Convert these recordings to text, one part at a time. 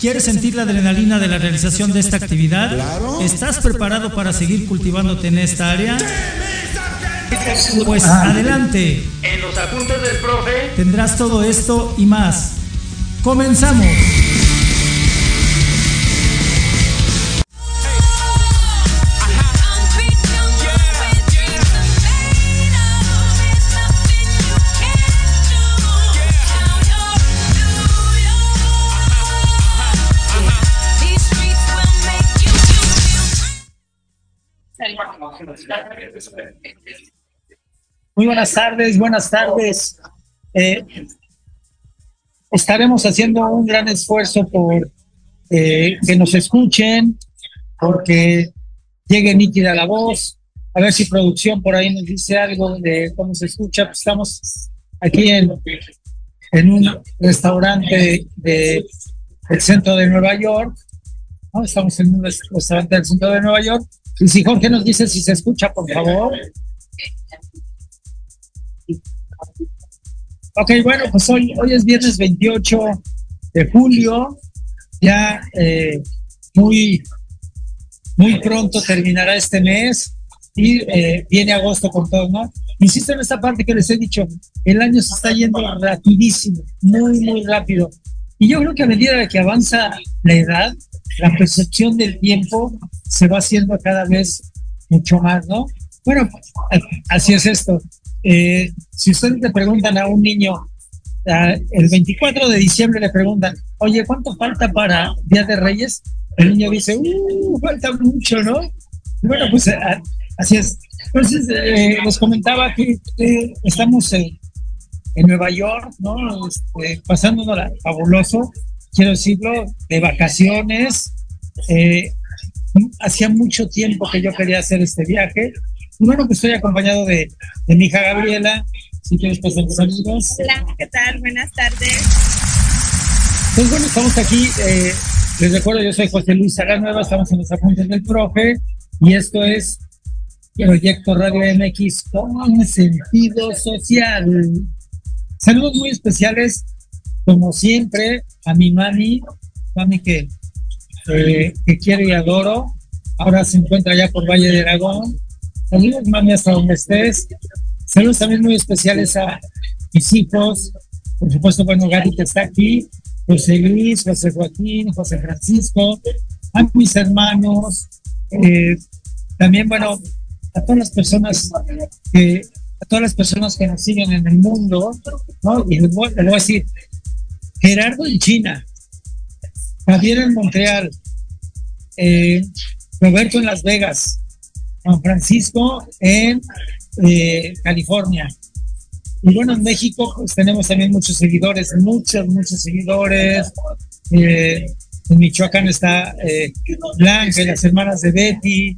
¿Quieres sentir la adrenalina de la realización de esta actividad? ¿Estás preparado para seguir cultivándote en esta área? Pues adelante. En los apuntes del profe Tendrás todo esto y más. Comenzamos. Muy buenas tardes, buenas tardes. Eh, estaremos haciendo un gran esfuerzo por eh, que nos escuchen, porque llegue nítida la voz. A ver si producción por ahí nos dice algo de cómo se escucha. Pues estamos aquí en, un restaurante de, del centro de Nueva York. Estamos en un restaurante del centro de Nueva York. Y si Jorge nos dice si se escucha, por favor. Ok, bueno, pues hoy, hoy es viernes 28 de julio, ya eh, muy, muy pronto terminará este mes y eh, viene agosto con todo, ¿no? Insisto en esta parte que les he dicho, el año se está yendo rapidísimo, muy, muy rápido. Y yo creo que a medida que avanza la edad, la percepción del tiempo se va haciendo cada vez mucho más, ¿no? Bueno, así es esto. Eh, si ustedes le preguntan a un niño, ah, el 24 de diciembre le preguntan, oye, ¿cuánto falta para Día de Reyes? El niño dice, uh, falta mucho, ¿no? Bueno, pues ah, así es. Entonces, eh, les comentaba que estamos en, en Nueva York, ¿no? Este, pasándonos fabuloso, quiero decirlo, de vacaciones. Eh, hacía mucho tiempo que yo quería hacer este viaje. Bueno, pues estoy acompañado de, de mi hija Gabriela. Si quieres pasar los amigos. Hola, ¿qué tal? Buenas tardes. Pues bueno, estamos aquí. Eh, les recuerdo, yo soy José Luis Nueva, estamos en los apuntes del profe y esto es Proyecto Radio MX con sentido social. Saludos muy especiales, como siempre, a mi mami, mami que, eh, que quiero y adoro. Ahora se encuentra allá por Valle de Aragón. Saludos, mami, hasta donde estés. Saludos también muy especiales a mis hijos. Por supuesto, bueno, Gary que está aquí. José Luis, José Joaquín, José Francisco, a mis hermanos. eh, también, bueno, a todas las personas que a todas las personas que nos siguen en el mundo, ¿no? Y les les voy a decir, Gerardo en China, Javier en Montreal, eh, Roberto en Las Vegas, Juan Francisco en eh, California. Y bueno, en México pues, tenemos también muchos seguidores, muchos, muchos seguidores. Eh, en Michoacán está Blanca y las hermanas de Betty.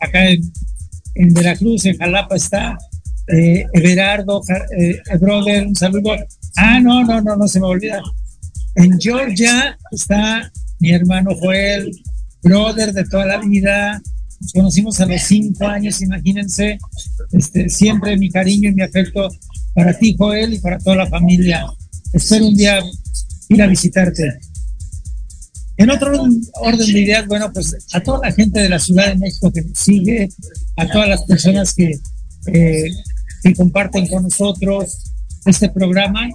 Acá en, en Veracruz, en Jalapa está Everardo, brother, un saludo. Ah, no, no, no, no se me olvida. En Georgia está mi hermano Joel, brother de toda la vida. Nos conocimos a los cinco años, imagínense. Este, siempre mi cariño y mi afecto para ti, Joel, y para toda la familia. Espero un día ir a visitarte. En otro orden de ideas, bueno, pues a toda la gente de la Ciudad de México que nos sigue, a todas las personas que, eh, que comparten con nosotros este programa.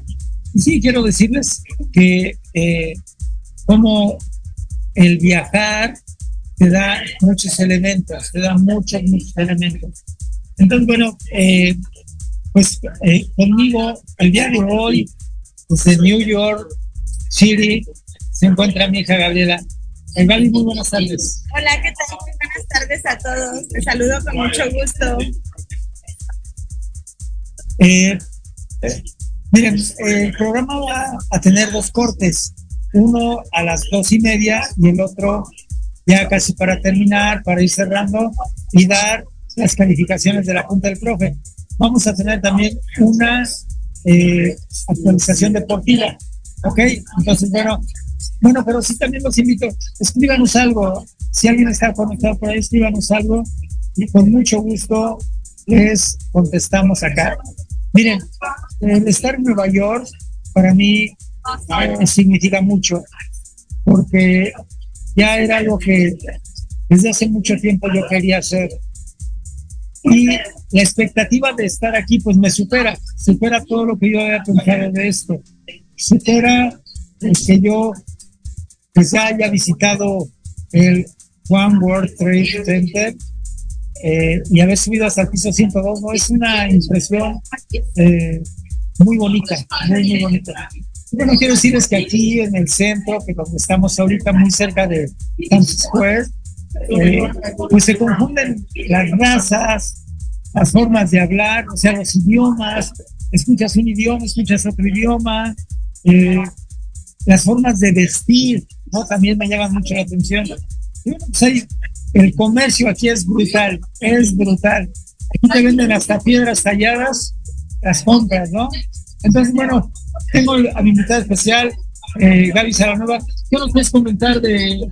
Y sí, quiero decirles que eh, como el viajar, te da muchos elementos, te da muchos, muchos elementos. Entonces, bueno, eh, pues eh, conmigo el día de hoy, desde New York City, se encuentra mi hija Gabriela. Eh, Gaby, muy buenas tardes. Hola, ¿qué tal? Muy buenas tardes a todos. Te saludo con mucho gusto. Eh, miren, el programa va a tener dos cortes, uno a las dos y media y el otro ya casi para terminar, para ir cerrando y dar las calificaciones de la Junta del Profe. Vamos a tener también una eh, actualización deportiva, ¿ok? Entonces, bueno, bueno, pero sí también los invito, escríbanos algo, si alguien está conectado por ahí, escríbanos algo y con mucho gusto les contestamos acá. Miren, el estar en Nueva York para mí eh, significa mucho, porque ya era algo que desde hace mucho tiempo yo quería hacer. Y la expectativa de estar aquí, pues me supera, supera todo lo que yo había pensado de esto. Supera que yo pues, ya haya visitado el One World Trade Center eh, y haber subido hasta el piso 102, ¿no? Es una impresión eh, muy bonita, muy, muy bonita. Que quiero decir es que aquí en el centro, que donde estamos ahorita muy cerca de Times Square, eh, pues se confunden las razas, las formas de hablar, o sea, los idiomas, escuchas un idioma, escuchas otro idioma, eh, las formas de vestir, ¿no? También me llaman mucho la atención. Pues el comercio aquí es brutal, es brutal. Aquí te venden hasta piedras talladas, las compras, ¿no? Entonces, bueno, tengo a mi invitada especial, eh, Gaby Salanueva. ¿Qué nos puedes comentar de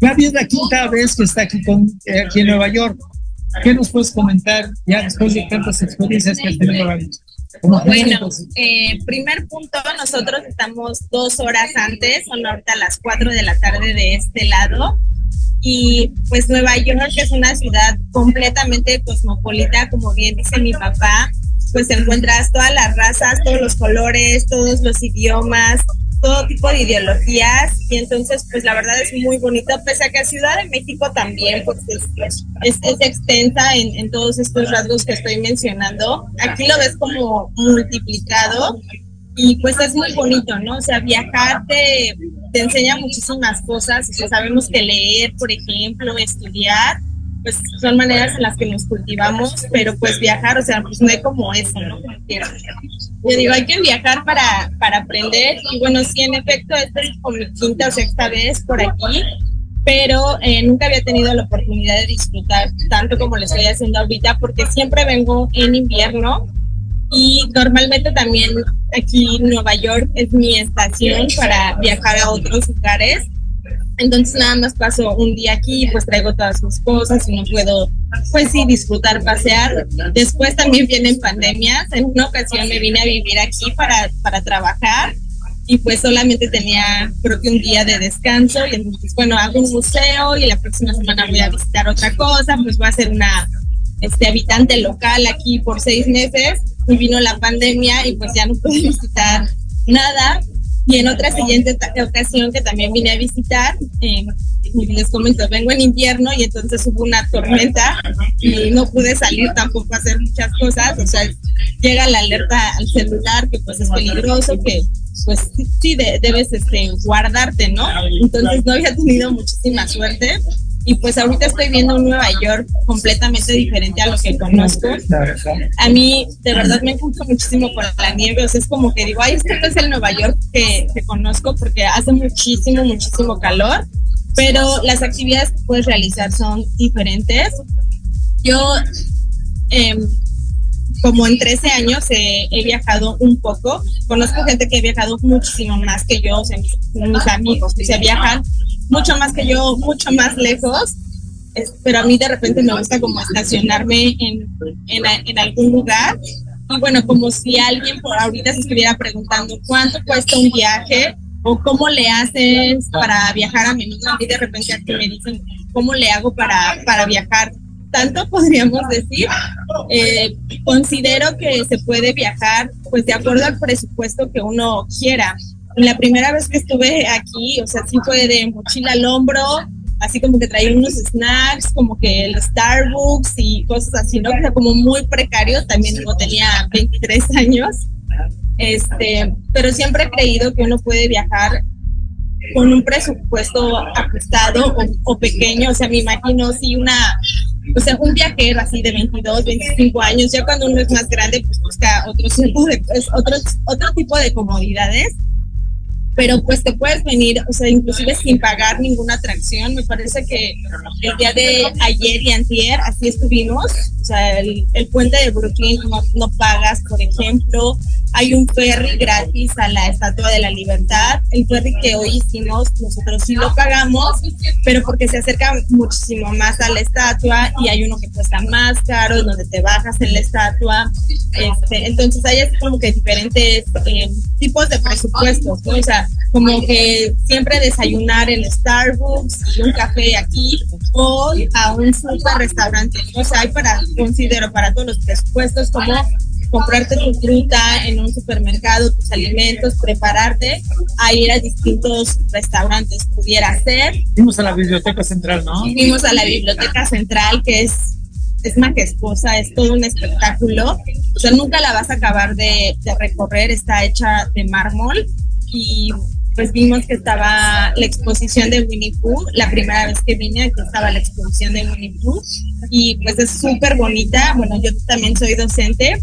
Gaby? Es la quinta vez que está aquí, con, eh, aquí en Nueva York. ¿Qué nos puedes comentar ya después de tantas experiencias que has tenido, Gaby? Bueno, eh, primer punto, nosotros estamos dos horas antes, son ahorita las cuatro de la tarde de este lado. Y pues Nueva York es una ciudad completamente cosmopolita, como bien dice mi papá, pues encuentras todas las razas, todos los colores, todos los idiomas, todo tipo de ideologías. Y entonces pues la verdad es muy bonito, pese a que Ciudad de México también pues es, extensa en, en, todos estos rasgos que estoy mencionando, aquí lo ves como multiplicado y pues es muy bonito, ¿no? O sea, viajar te, te enseña muchísimas cosas, o sea, sabemos que leer, por ejemplo, estudiar, pues son maneras en las que nos cultivamos, pero pues viajar, o sea, pues no hay como eso, ¿no? Yo digo, hay que viajar para, para aprender y bueno, sí, en efecto, esta es como mi quinta o sexta vez por aquí, pero eh, nunca había tenido la oportunidad de disfrutar tanto como lo estoy haciendo ahorita porque siempre vengo en invierno y normalmente también aquí Nueva York es mi estación para viajar a otros lugares entonces nada más paso un día aquí, pues traigo todas mis cosas y no puedo, pues sí, disfrutar, pasear. Después también vienen pandemias. En una ocasión me vine a vivir aquí para, para trabajar y pues solamente tenía creo que un día de descanso y entonces bueno hago un museo y la próxima semana voy a visitar otra cosa pues voy a ser una este habitante local aquí por seis meses y vino la pandemia y pues ya no pude visitar nada y en otra siguiente ocasión que también vine a visitar, eh, les comento, vengo en invierno y entonces hubo una tormenta y no pude salir tampoco a hacer muchas cosas. O sea, llega la alerta al celular que pues es peligroso, que pues sí debes este, guardarte, ¿no? Entonces no había tenido muchísima suerte y pues ahorita estoy viendo un Nueva York completamente diferente a lo que conozco. A mí de verdad me gusta muchísimo por la nieve, o sea, es como que digo, ay, este no es el Nueva York que, que conozco porque hace muchísimo, muchísimo calor, pero las actividades que puedes realizar son diferentes. Yo, eh, como en 13 años he viajado un poco. Conozco gente que ha viajado muchísimo más que yo, o sea, mis, mis amigos que se viajan mucho más que yo, mucho más lejos, pero a mí de repente me gusta como estacionarme en, en, en algún lugar. Y bueno, como si alguien por ahorita se estuviera preguntando cuánto cuesta un viaje o cómo le haces para viajar a menudo. A mí de repente aquí me dicen cómo le hago para, para viajar. Tanto podríamos decir, eh, considero que se puede viajar pues de acuerdo al presupuesto que uno quiera la primera vez que estuve aquí, o sea, sí fue de mochila al hombro, así como que traía unos snacks, como que el Starbucks y cosas así, ¿no? O sea, como muy precario, también como tenía 23 años, este, pero siempre he creído que uno puede viajar con un presupuesto ajustado o, pequeño, o sea, me imagino si una, o sea, un viajero así de 22, 25 años, ya cuando uno es más grande, pues busca otro tipo de, otros, otro tipo de comodidades pero pues te puedes venir, o sea, inclusive sin pagar ninguna atracción. Me parece que el día de ayer y antier así estuvimos, o sea, el, puente de Brooklyn no, no, pagas, por ejemplo. Hay un ferry gratis a la Estatua de la Libertad. El ferry que hoy hicimos, nosotros sí lo pagamos, pero porque se acerca muchísimo más a la estatua y hay uno que cuesta más caro, donde te bajas en la estatua. Este, entonces hay como que diferentes eh, tipos de presupuestos, ¿no? O sea, como que siempre desayunar en Starbucks y un café aquí o a un super restaurante. O sea, hay para, considero, para todos los presupuestos como comprarte tu fruta en un supermercado, tus alimentos, prepararte a ir a distintos restaurantes, pudiera ser. Fuimos a la biblioteca central, ¿no? Fuimos a la biblioteca central, que es es majestuosa, es todo un espectáculo. O sea, nunca la vas a acabar de, de recorrer, está hecha de mármol y pues vimos que estaba la exposición de Winnie Pooh, la primera vez que vine, aquí estaba la exposición de Winnie Pooh, y pues es súper bonita, bueno, yo también soy docente,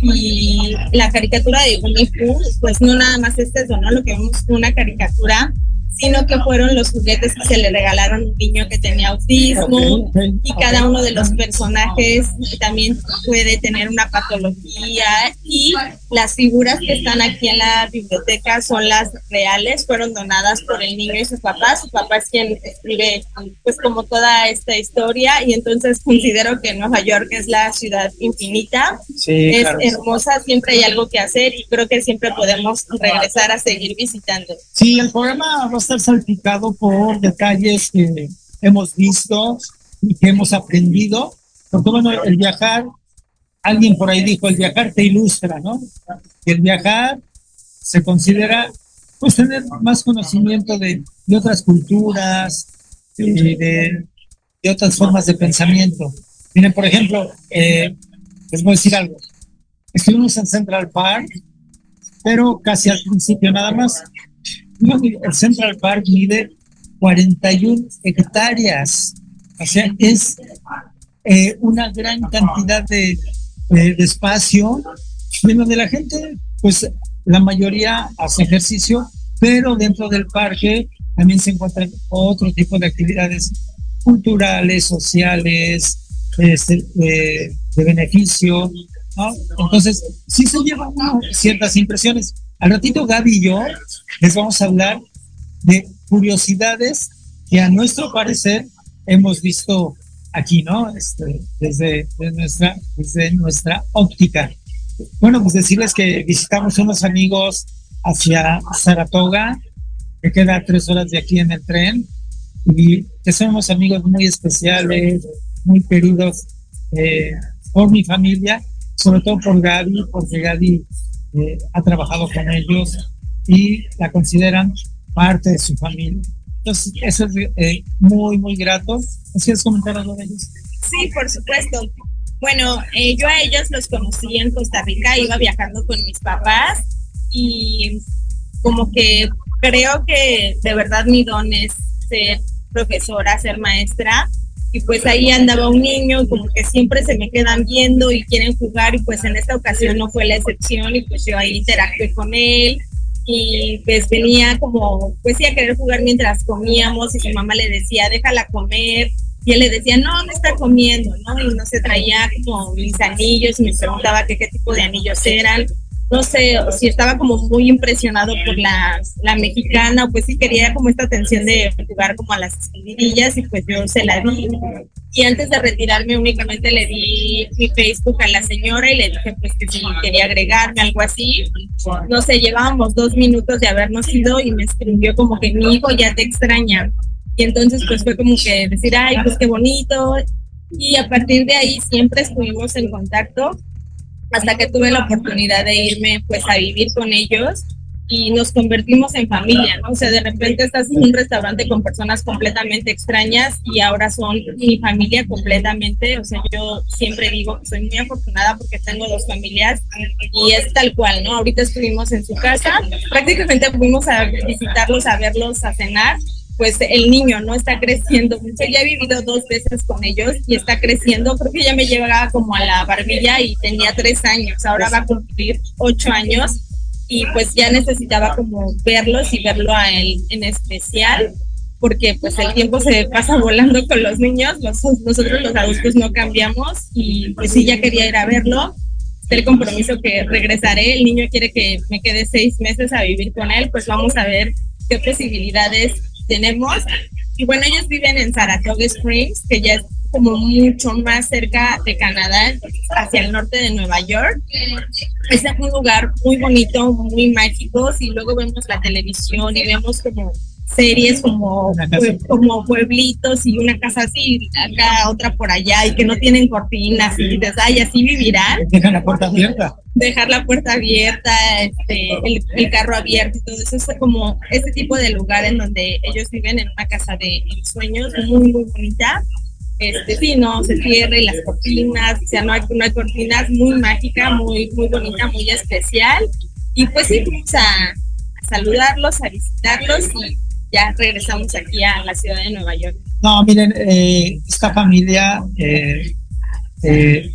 y la caricatura de Winnie Pooh, pues no nada más es eso, ¿no? Lo que vemos una caricatura sino que fueron los juguetes que se le regalaron a un niño que tenía autismo y cada uno de los personajes también puede tener una patología y las figuras que están aquí en la biblioteca son las reales, fueron donadas por el niño y su papá, su papá es quien escribe pues como toda esta historia y entonces considero que Nueva York es la ciudad infinita, es hermosa, siempre hay algo que hacer y creo que siempre podemos regresar a seguir visitando. Sí, el programa estar salpicado por detalles que hemos visto y que hemos aprendido, porque bueno, el viajar, alguien por ahí dijo, el viajar te ilustra, ¿no? el viajar se considera, pues, tener más conocimiento de, de otras culturas, de, de, otras formas de pensamiento. Miren, por ejemplo, eh, les voy a decir algo. Estuvimos en Central Park, pero casi al principio nada más el Central Park mide 41 hectáreas, o sea, es eh, una gran cantidad de, espacio, donde la gente, pues la mayoría hace ejercicio, pero dentro del parque también se encuentran otro tipo de actividades culturales, sociales, este, de, beneficio, ¿no? Entonces, sí se llevan ciertas impresiones. Al ratito Gaby y yo les vamos a hablar de curiosidades que a nuestro parecer hemos visto aquí, ¿no? Este, desde, nuestra, desde nuestra óptica. Bueno, pues decirles que visitamos unos amigos hacia Saratoga, que queda tres horas de aquí en el tren, y que son unos amigos muy especiales, muy queridos eh, por mi familia, sobre todo por Gaby, porque Gaby eh, ha trabajado con ellos y la consideran parte de su familia. Entonces, eso es eh, muy, muy grato. ¿Quieres comentar algo de ellos? Sí, por supuesto. Bueno, eh, yo a ellos los conocí en Costa Rica, iba viajando con mis papás y como que creo que de verdad mi don es ser profesora, ser maestra y pues ahí andaba un niño como que siempre se me quedan viendo y quieren jugar y pues en esta ocasión no fue la excepción y pues yo ahí interactué con él y pues venía como pues sí a querer jugar mientras comíamos y su mamá le decía déjala comer y él le decía no no está comiendo no y no se traía como mis anillos y me preguntaba qué tipo de anillos eran no sé si estaba como muy impresionado por la, la mexicana, pues sí quería como esta atención de jugar como a las escondidillas y pues yo se la di. Y antes de retirarme únicamente le di mi Facebook a la señora y le dije pues que si quería agregarme algo así. No sé, llevábamos dos minutos de habernos ido y me escribió como que mi hijo ya te extraña. Y entonces pues fue como que decir, ay, pues qué bonito. Y a partir de ahí siempre estuvimos en contacto hasta que tuve la oportunidad de irme pues a vivir con ellos y nos convertimos en familia, ¿no? O sea, de repente estás en un restaurante con personas completamente extrañas y ahora son mi familia completamente, o sea, yo siempre digo que soy muy afortunada porque tengo dos familias y es tal cual, ¿no? Ahorita estuvimos en su casa, prácticamente fuimos a visitarlos, a verlos, a cenar pues el niño no está creciendo mucho. Ya he vivido dos veces con ellos y está creciendo. Creo que ya me llevaba como a la barbilla y tenía tres años. Ahora va a cumplir ocho años y pues ya necesitaba como verlos y verlo a él en especial porque pues el tiempo se pasa volando con los niños, nosotros los adultos no cambiamos y pues sí ya quería ir a verlo, el compromiso que regresaré, el niño quiere que me quede seis meses a vivir con él, pues vamos a ver qué posibilidades tenemos. Y bueno, ellos viven en Saratoga Springs, que ya es como mucho más cerca de Canadá, hacia el norte de Nueva York. Es un lugar muy bonito, muy mágico. Y luego vemos la televisión y vemos como series como, como pueblitos y una casa así, acá otra por allá y que no tienen cortinas y dices, ay, así vivirán. Dejan la puerta abierta. Dejar la puerta abierta, este, el, carro abierto y todo eso es como ese tipo de lugar en donde ellos viven en una casa de sueños muy, muy bonita. Este, sí, no, se cierra y las cortinas, o sea, no hay, no hay cortinas, muy mágica, muy, muy bonita, muy especial. Y pues sí, vamos a, a saludarlos, a visitarlos y ya regresamos aquí a la ciudad de Nueva York. No, miren, eh, esta familia eh, eh,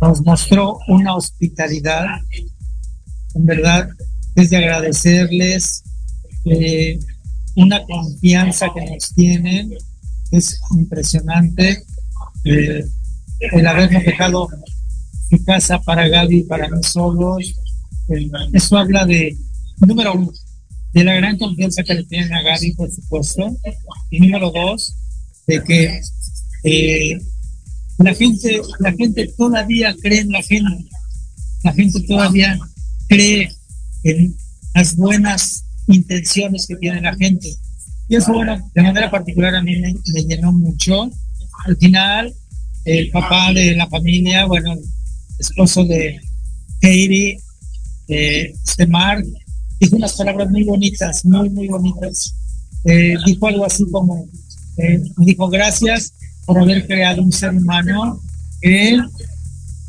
nos mostró una hospitalidad, en verdad, es de agradecerles una confianza que nos tienen, es impresionante el habernos dejado su casa para Gaby y para nosotros. eso habla de, número uno, de la gran confianza que le tienen a Gaby, por supuesto. Y número dos, de que eh, la gente, la gente todavía cree en la gente. La gente todavía cree en las buenas intenciones que tiene la gente. Y eso, bueno, de manera particular a mí me, llenó mucho. Al final, el papá de la familia, bueno, esposo de Katie, de Mark, dijo unas palabras muy bonitas, muy, muy bonitas. Eh, dijo algo así como, eh, dijo, gracias por haber creado un ser humano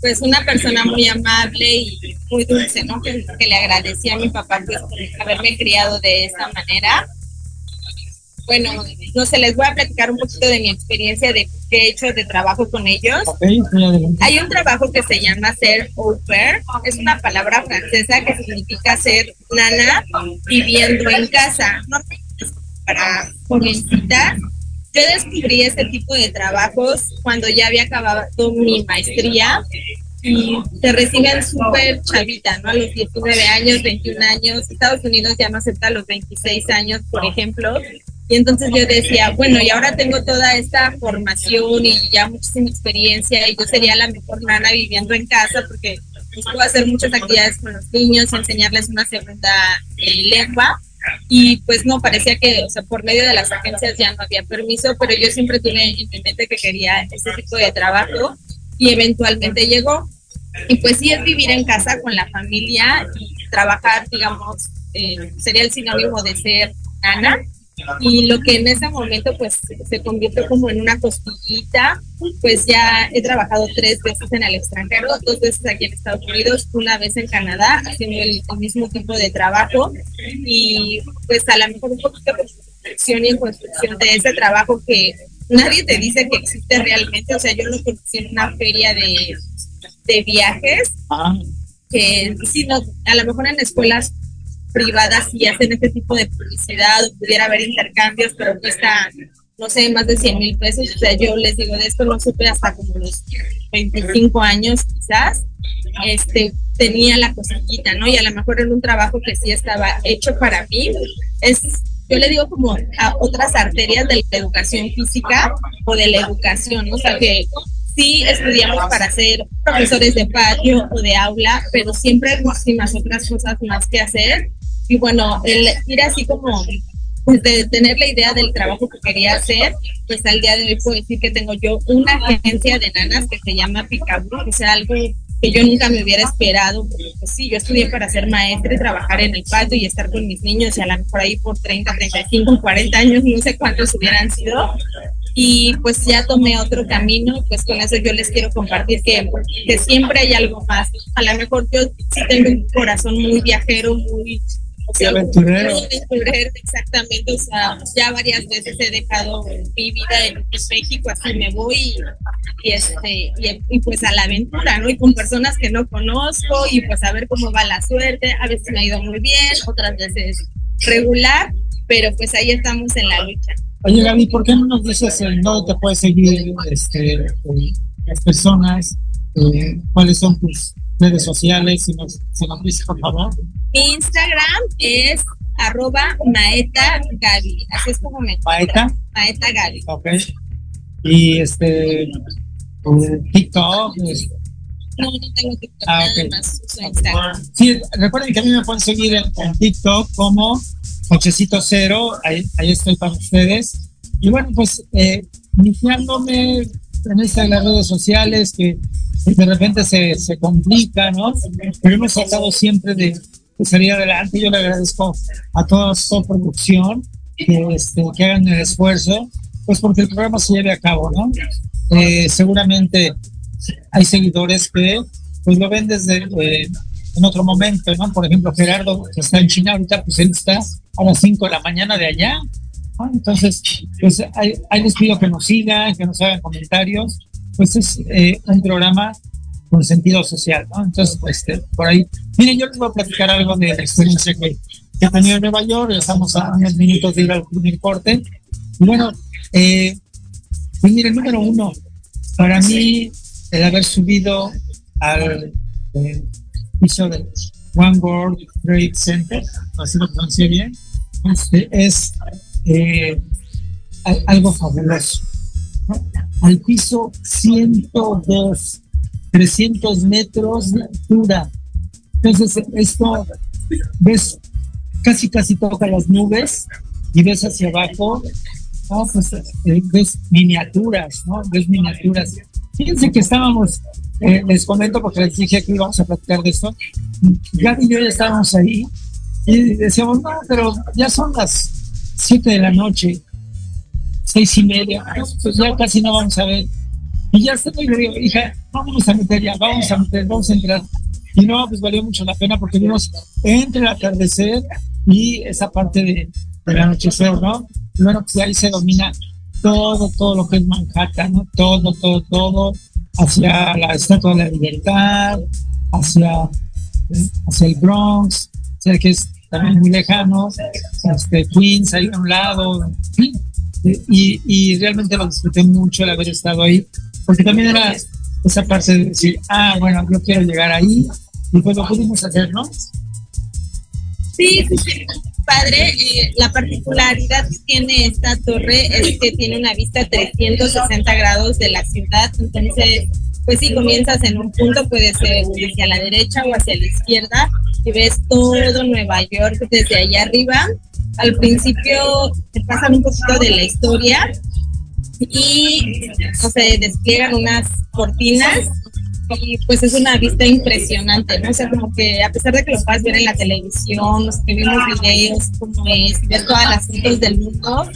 pues una persona muy amable y muy dulce, ¿no? Que, le agradecía a mi papá pues, haberme criado de esta manera. Bueno, no sé, les voy a platicar un poquito de mi experiencia de qué he hecho de trabajo con ellos. Hay un trabajo que se llama ser au pair, es una palabra francesa que significa ser nana viviendo en casa. No para jovencitas. Yo descubrí este tipo de trabajos cuando ya había acabado mi maestría y te reciben súper chavita, ¿no? A los 19 años, 21 años. Estados Unidos ya no acepta los 26 años, por ejemplo. Y entonces yo decía, bueno, y ahora tengo toda esta formación y ya muchísima experiencia y yo sería la mejor nana viviendo en casa porque pues, puedo hacer muchas actividades con los niños, enseñarles una segunda eh, lengua. Y pues no, parecía que, o sea, por medio de las agencias ya no había permiso, pero yo siempre tuve en mi mente que quería ese tipo de trabajo y eventualmente llegó. Y pues sí es vivir en casa con la familia y trabajar, digamos, eh, sería el sinónimo de ser nana y lo que en ese momento pues se convirtió como en una costillita, pues ya he trabajado tres veces en el extranjero, dos veces aquí en Estados Unidos, una vez en Canadá, haciendo el, mismo tipo de trabajo y pues a lo mejor un poquito de construcción y en construcción de ese trabajo que nadie te dice que existe realmente, o sea, yo lo conocí en una feria de, de viajes, ah. que sí, no, a lo mejor en escuelas privadas y hacen este tipo de publicidad, pudiera haber intercambios, pero cuesta, no sé, más de 100 mil pesos. O sea, yo les digo, de esto no supe hasta como los 25 años quizás, este, tenía la cosquillita, ¿no? Y a lo mejor en un trabajo que sí estaba hecho para mí, es yo le digo como a otras arterias de la educación física o de la educación, ¿no? o sea que sí estudiamos para ser profesores de patio o de aula, pero siempre hay muchísimas otras cosas más que hacer y bueno, el ir así como pues de tener la idea del trabajo que quería hacer, pues al día de hoy puedo decir que tengo yo una agencia de nanas que se llama Picaboo, o sea, algo que yo nunca me hubiera esperado, pues sí, yo estudié para ser maestra y trabajar en el patio y estar con mis niños, y a lo mejor ahí por 30, 35, 40 años, no sé cuántos hubieran sido, y pues ya tomé otro camino, pues con eso yo les quiero compartir que, que siempre hay algo más. A lo mejor yo sí tengo un corazón muy viajero, muy aventurero. exactamente. O sea, ya varias veces he dejado mi vida en, México, así me voy y, este, y, pues a la aventura, ¿no? Y con personas que no conozco y pues a ver cómo va la suerte. A veces me ha ido muy bien, otras veces regular, pero pues ahí estamos en la lucha. Oye, Gaby, ¿por qué no nos dices en dónde te puedes seguir este, las personas? Eh, ¿Cuáles son tus redes sociales? Si nos, si nos dices, por favor. Mi Instagram es arroba maeta Gaby. Así es como me Maeta. Maeta Gaby. Ok. Y este, TikTok. No, no tengo TikTok, ah, nada más uso Instagram. Sí, recuerden que a mí me pueden seguir en, en TikTok como Cochecito Cero, ahí, ahí, estoy para ustedes. Y bueno, pues eh, iniciándome en estas las redes sociales que de repente se, se complica, ¿no? Pero hemos tratado siempre de, salir adelante. Yo le agradezco a toda su producción que, este, que hagan el esfuerzo, pues porque el programa se lleve a cabo, ¿no? Eh, seguramente hay seguidores que pues lo ven desde eh, en otro momento, ¿no? Por ejemplo, Gerardo, que está en China ahorita, pues él está a las 5 de la mañana de allá. Entonces, pues ahí, les pido que nos sigan, que nos hagan comentarios. Pues es eh, un programa con sentido social, ¿no? Entonces, pues, por ahí. Miren, yo les voy a platicar algo de la experiencia que, he tenido en Nueva York. Estamos a unos minutos de ir al primer corte. Bueno, eh, pues miren, número uno, para mí, el haber subido al eh, piso del One World Trade Center, así lo pronuncié bien, este, es eh, algo fabuloso. Al piso 102, 300 metros de altura. Entonces, esto ves, casi casi toca las nubes y ves hacia abajo, pues, eh, ves miniaturas, ¿no? Ves miniaturas. Fíjense que estábamos eh, les comento porque les dije que íbamos a platicar de esto. Gaby y yo ya estábamos ahí y decíamos, no, pero ya son las 7 de la noche, seis y media, pues ya casi no vamos a ver. Y ya estoy, le digo, hija, vamos a meter ya, vamos a meter, vamos a entrar. Y no, pues valió mucho la pena porque vimos entre el atardecer y esa parte de, del anochecer, ¿no? bueno, pues ahí se domina todo, todo lo que es Manhattan, ¿no? Todo, todo, todo hacia la Estatua de la Libertad, hacia, hacia el Bronx, o sea que es también muy lejano, este, Queens ahí a un lado, y, y realmente lo disfruté mucho el haber estado ahí, porque también era esa parte de decir, ah, bueno, yo quiero llegar ahí, y pues lo pudimos hacer, ¿no? Sí, sí, padre. Eh, la particularidad que tiene esta torre es que tiene una vista 360 grados de la ciudad. Entonces, pues si comienzas en un punto, puede ser hacia la derecha o hacia la izquierda y ves todo Nueva York desde allá arriba. Al principio te pasan un poquito de la historia y se despliegan unas cortinas y pues es una vista impresionante, ¿no? O sea, como que a pesar de que lo puedas ver en la televisión, los que vimos videos, como es, ver todas las fotos del mundo,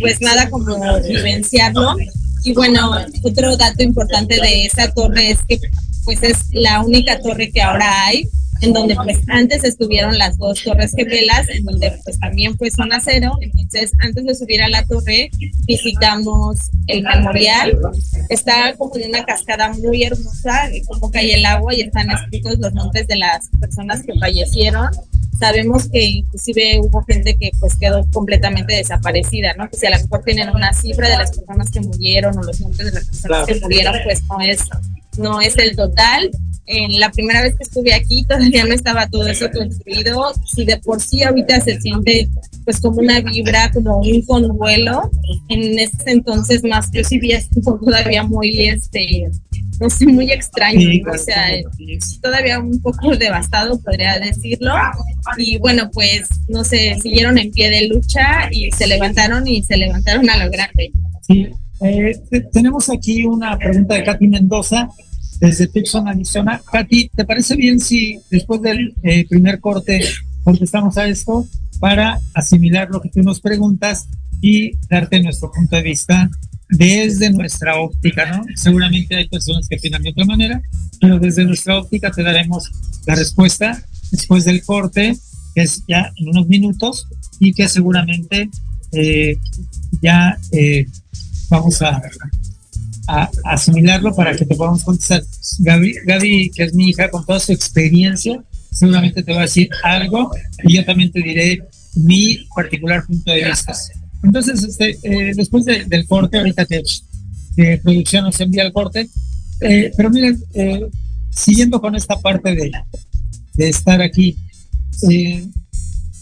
pues nada como vivenciarlo. Y bueno, otro dato importante de esa torre es que pues es la única torre que ahora hay en donde pues antes estuvieron las dos torres gemelas, en donde pues también fue zona cero. Entonces, antes de subir a la torre, visitamos el memorial. Está como en una cascada muy hermosa, como cae el agua y están escritos los nombres de las personas que fallecieron. Sabemos que inclusive hubo gente que pues quedó completamente desaparecida, ¿no? Que si a lo mejor tienen una cifra de las personas que murieron o los nombres de las personas que murieron, pues no es, no es el total en la primera vez que estuve aquí todavía no estaba todo eso construido. Si de por sí ahorita se siente pues como una vibra, como un convuelo, en ese entonces más yo sí vi todavía muy, este, no sé, muy extraño, o sea, todavía un poco devastado, podría decirlo. Y bueno, pues, no sé, siguieron en pie de lucha y se levantaron y se levantaron a lo grande. Sí, eh, tenemos aquí una pregunta de Katy Mendoza desde Tucson, Arizona. Katy, ¿te parece bien si después del eh, primer corte contestamos a esto para asimilar lo que tú nos preguntas y darte nuestro punto de vista desde nuestra óptica, ¿no? Seguramente hay personas que opinan de otra manera, pero desde nuestra óptica te daremos la respuesta después del corte, que es ya en unos minutos, y que seguramente eh, ya eh, vamos a, a, asimilarlo para que te podamos contestar. Gaby, Gaby, que es mi hija, con toda su experiencia, seguramente te va a decir algo y yo también te diré mi particular punto de vista. Entonces, este, eh, después del corte, ahorita que, producción nos envía el corte, eh, pero miren, eh, siguiendo con esta parte de, de estar aquí,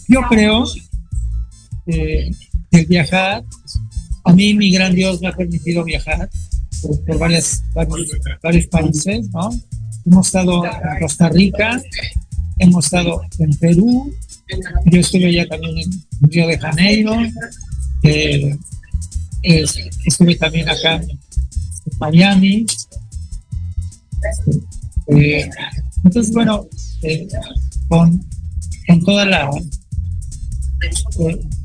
yo creo que el viajar, a mí mi gran Dios me ha permitido viajar por, varias, varios, países, ¿no? Hemos estado en Costa Rica, hemos estado en Perú, yo estuve ya también en Río de Janeiro, eh, estuve también acá en Miami. Eh, entonces, bueno, eh, con, con, toda la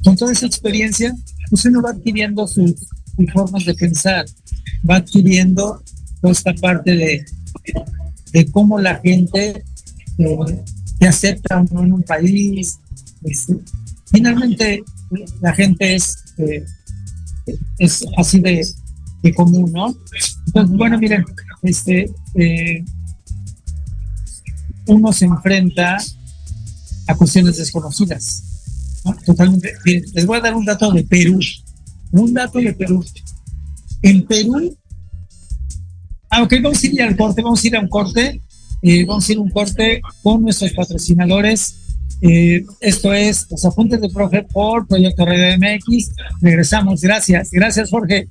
con toda esa experiencia, pues uno va adquiriendo sus, formas de pensar, va adquiriendo toda esta parte de, de cómo la gente te acepta en un país. Este, finalmente, la gente es este, es así de, común, ¿no? Entonces, bueno, miren, este, eh, uno se enfrenta a cuestiones desconocidas. Totalmente. les voy a dar un dato de Perú. Un dato de Perú. En Perú, ah, ok, vamos a ir al corte, vamos a ir a un corte. Eh, vamos a ir a un corte con nuestros patrocinadores eh, esto es Los Apuntes de Profe por Proyecto Red MX. Regresamos. Gracias. Gracias, Jorge.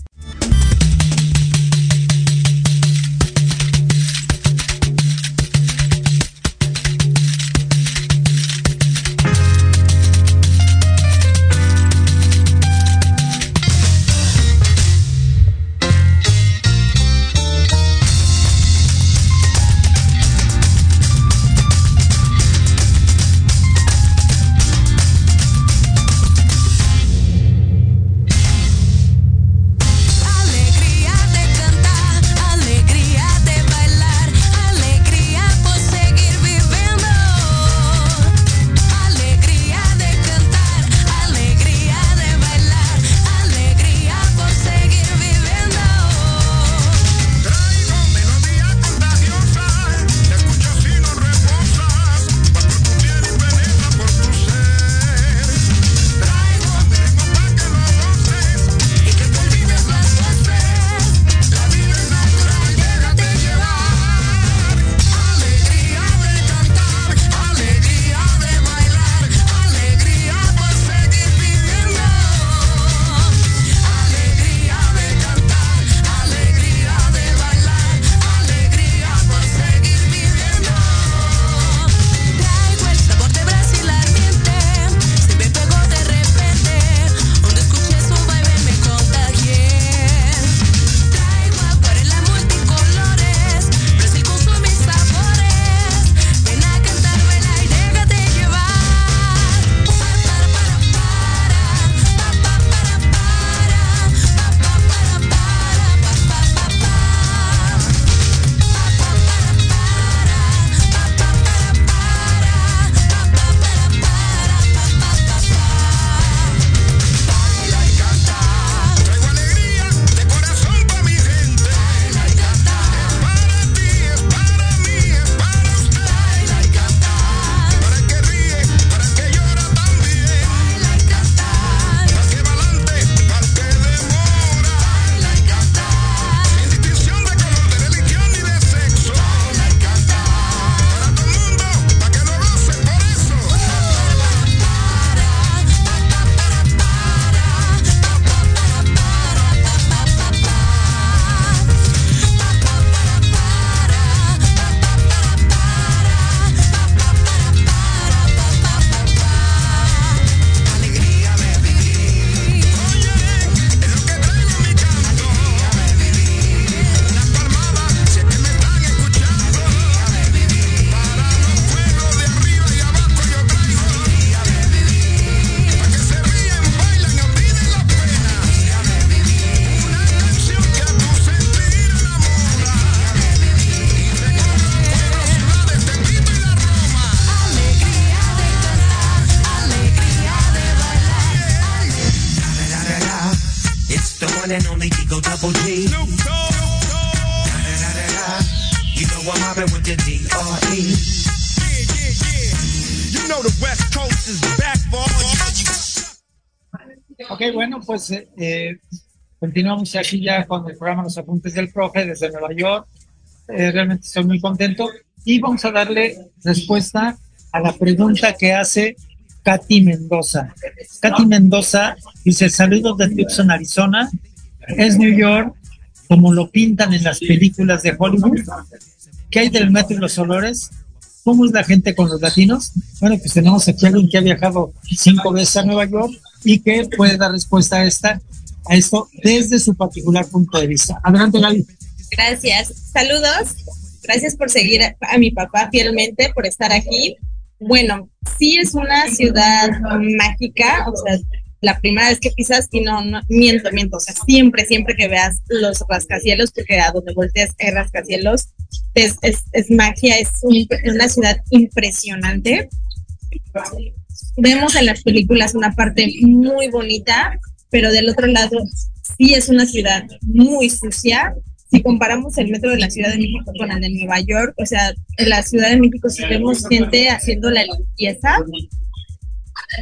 Bueno, pues eh, eh, continuamos aquí ya con el programa Los Apuntes del Profe desde Nueva York. Eh, realmente estoy muy contento y vamos a darle respuesta a la pregunta que hace Katy Mendoza. Katy Mendoza dice, saludos de Tucson, Arizona. ¿Es New York como lo pintan en las películas de Hollywood? ¿Qué hay del metro y los olores? ¿Cómo es la gente con los latinos? Bueno, pues tenemos aquí a alguien que ha viajado cinco veces a Nueva York y que puede dar respuesta a esta a esto desde su particular punto de vista. Adelante, Gaby. Gracias. Saludos. Gracias por seguir a mi papá fielmente, por estar aquí. Bueno, sí es una ciudad mágica, o sea, la primera vez que pisas y no, no, miento, miento, o sea, siempre, siempre que veas los rascacielos, porque a donde volteas hay rascacielos, es, es, es magia, es, un, es una ciudad impresionante. Vemos en las películas una parte muy bonita, pero del otro lado sí es una ciudad muy sucia. Si comparamos el metro de la Ciudad de México con el de Nueva York, o sea, en la Ciudad de México sí vemos gente haciendo la limpieza,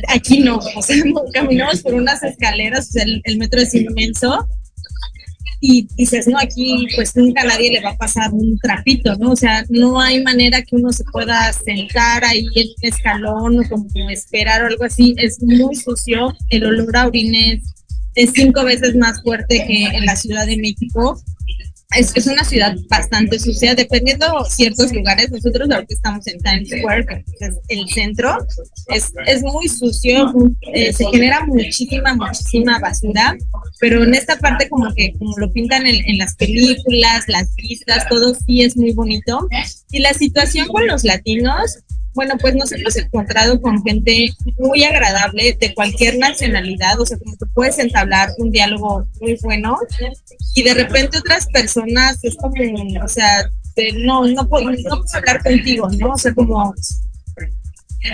aquí no, o sea, caminamos por unas escaleras, el metro es inmenso y dices, no, aquí pues nunca nadie le va a pasar un trapito, ¿no? O sea, no hay manera que uno se pueda sentar ahí en un escalón o como esperar o algo así, es muy sucio, el olor a orines es cinco veces más fuerte que en la Ciudad de México. Es, es una ciudad bastante sucia, dependiendo ciertos lugares. Nosotros ahorita estamos en Times Square, que es el centro. Es, es muy sucio, eh, se genera muchísima, muchísima basura, pero en esta parte como que como lo pintan en, en las películas, las vistas, todo sí es muy bonito. Y la situación con los latinos, bueno, pues nos hemos encontrado con gente muy agradable de cualquier nacionalidad, o sea, como que puedes entablar un diálogo muy bueno y de repente otras personas es como, o sea, de, no, no puedo, no puedo hablar contigo, ¿no? O sea, como,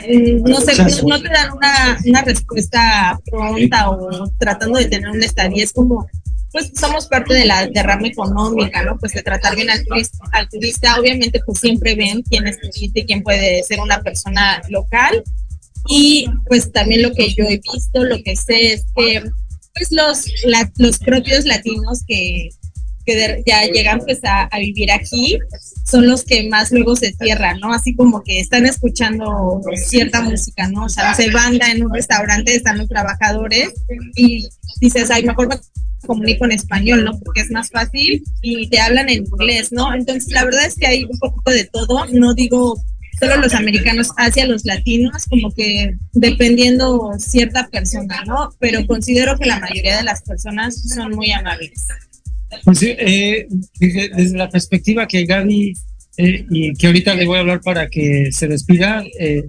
mm, no sé, no, te dan una, una respuesta pronta o tratando de tener una estadía, es como, pues somos parte de la derrama económica, ¿no? Pues de tratar bien al turista, obviamente pues siempre ven quién es turista y quién puede ser una persona local. Y pues también lo que yo he visto, lo que sé es que pues los, los propios latinos que, que ya llegan pues a, a, vivir aquí son los que más luego se cierran, ¿no? Así como que están escuchando cierta música, ¿no? O sea, se banda en un restaurante, están los trabajadores y dices, ay, mejor me comunico en español, ¿no? Porque es más fácil y te hablan en inglés, ¿no? Entonces, la verdad es que hay un poquito de todo, no digo solo los americanos hacia los latinos, como que dependiendo cierta persona, ¿no? Pero considero que la mayoría de las personas son muy amables. Pues eh, desde la perspectiva que Gaby eh, y que ahorita le voy a hablar para que se despida, eh,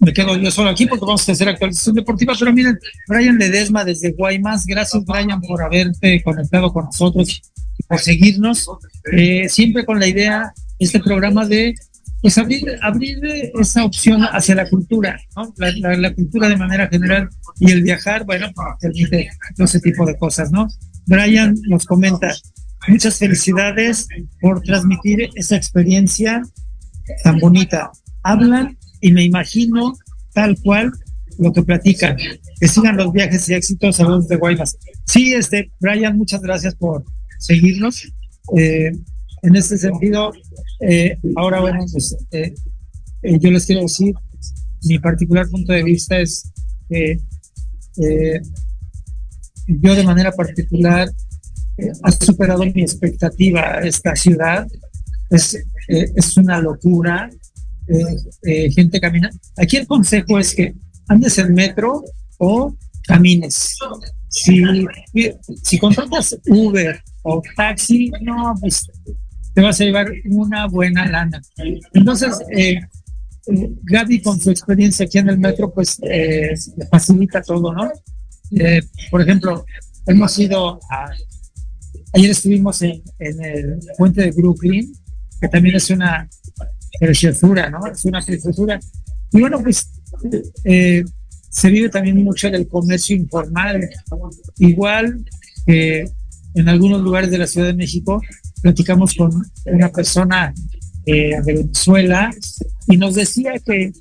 me quedo yo solo aquí porque vamos a hacer actualización deportiva. Pero miren, Brian Ledesma desde Guaymas, gracias Brian por haberte conectado con nosotros por seguirnos. Eh, siempre con la idea, este programa de pues abrir, abrir esa opción hacia la cultura, ¿no? la, la, la, cultura de manera general y el viajar, bueno, permite todo ese tipo de cosas, ¿no? Brian nos comenta, muchas felicidades por transmitir esa experiencia tan bonita. Hablan y me imagino tal cual lo que platican. Que sigan los viajes y éxitos. Saludos de Guaymas. Sí, este, Brian, muchas gracias por seguirnos. Eh, en este sentido, eh, ahora bueno, pues eh, yo les quiero decir, mi particular punto de vista es que yo de manera particular ha superado mi expectativa esta ciudad. Es, es una locura, eh, eh, gente camina. Aquí el consejo es que andes en metro o camines. Si, si contratas Uber o taxi, no, pues te vas a llevar una buena lana. Entonces, eh, Gaby con su experiencia aquí en el metro, pues facilita todo, ¿no? Por ejemplo, hemos ido a, ayer estuvimos en el puente de Brooklyn, que también es una preciosura, ¿no? Es una preciosura. Y bueno, pues eh, se vive también mucho del comercio informal, igual que en algunos lugares de la Ciudad de México. Platicamos con una persona eh, Venezuela y nos decía que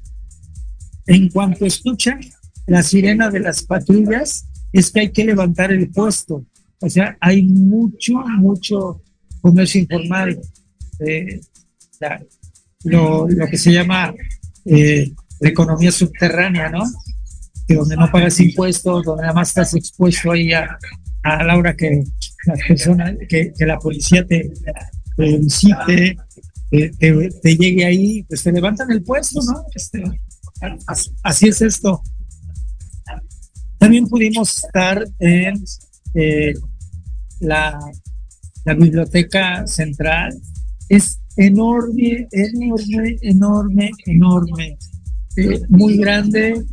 en cuanto escucha la sirena de las patrullas, es que hay que levantar el puesto. O sea, hay mucho, mucho comercio informal. Eh, lo, lo que se llama eh, la economía subterránea, ¿no? Que donde no pagas impuestos, donde nada más estás expuesto ahí a, a la hora que las personas, que, que la policía te, te visite, te, llegue ahí, pues te levantan el puesto, ¿no? Este, as- así es esto. También pudimos estar en eh, la, la biblioteca central. Es enorme, enorme, enorme, enorme. Eh, muy grande.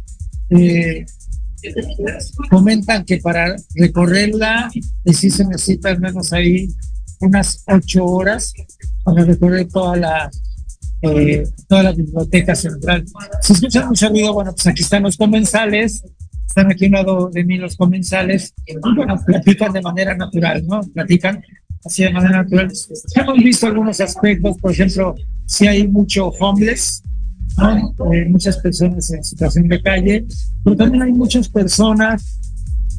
Eh, comentan que para recorrerla, eh, sí se necesita al menos ahí unas ocho horas para recorrer toda la eh, toda la biblioteca central. Si escuchan mucho ruido, bueno, pues aquí están los comensales, están aquí a un lado de mí los comensales, y bueno, platican de manera natural, ¿no? Platican así de manera natural. Hemos visto algunos aspectos, por ejemplo, si hay mucho homeless, ¿no? Eh, muchas personas en situación de calle, pero también hay muchas personas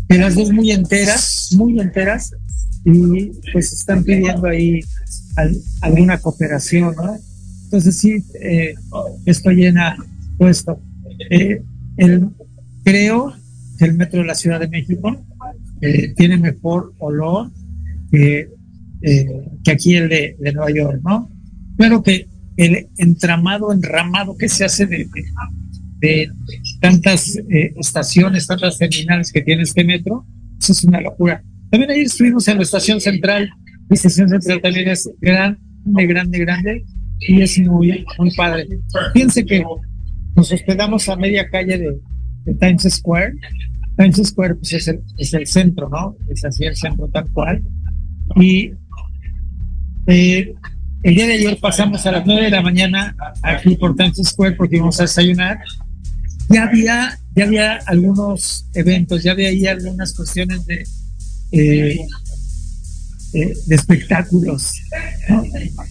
que las ves muy enteras, muy enteras, y pues están pidiendo ahí al- alguna cooperación, ¿no? Entonces sí, eh, esto llena puesto. Eh, el, creo que el metro de la Ciudad de México eh, tiene mejor olor que, eh, que aquí el de, de Nueva York, ¿no? Claro que el entramado, enramado que se hace de, de, de tantas eh, estaciones, tantas terminales que tiene este metro, eso es una locura. También ayer estuvimos en la estación central, la estación central también es grande, grande, grande, y es muy, muy padre. Fíjense que nos hospedamos a media calle de, de Times Square. Times Square pues, es, el, es el centro, ¿no? Es así el centro tal cual. Y eh, el día de ayer pasamos a las 9 de la mañana aquí por Times Square porque íbamos a desayunar. Ya había, ya había algunos eventos, ya había ahí algunas cuestiones de, eh, eh, de espectáculos.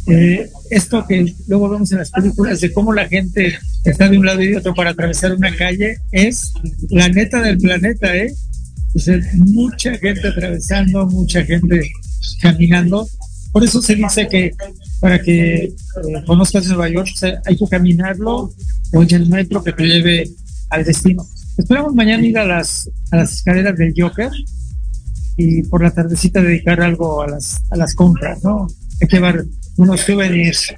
Eh, esto que luego vemos en las películas de cómo la gente está de un lado y de otro para atravesar una calle es la neta del planeta, ¿eh? Mucha gente atravesando, mucha gente caminando. Por eso se dice que para que eh, conozcas Nueva York hay que caminarlo o en el metro que te lleve al destino. Esperamos mañana ir a las, a las escaleras del Joker y por la tardecita dedicar algo a las, a las compras, ¿no? Hay que llevar unos souvenirs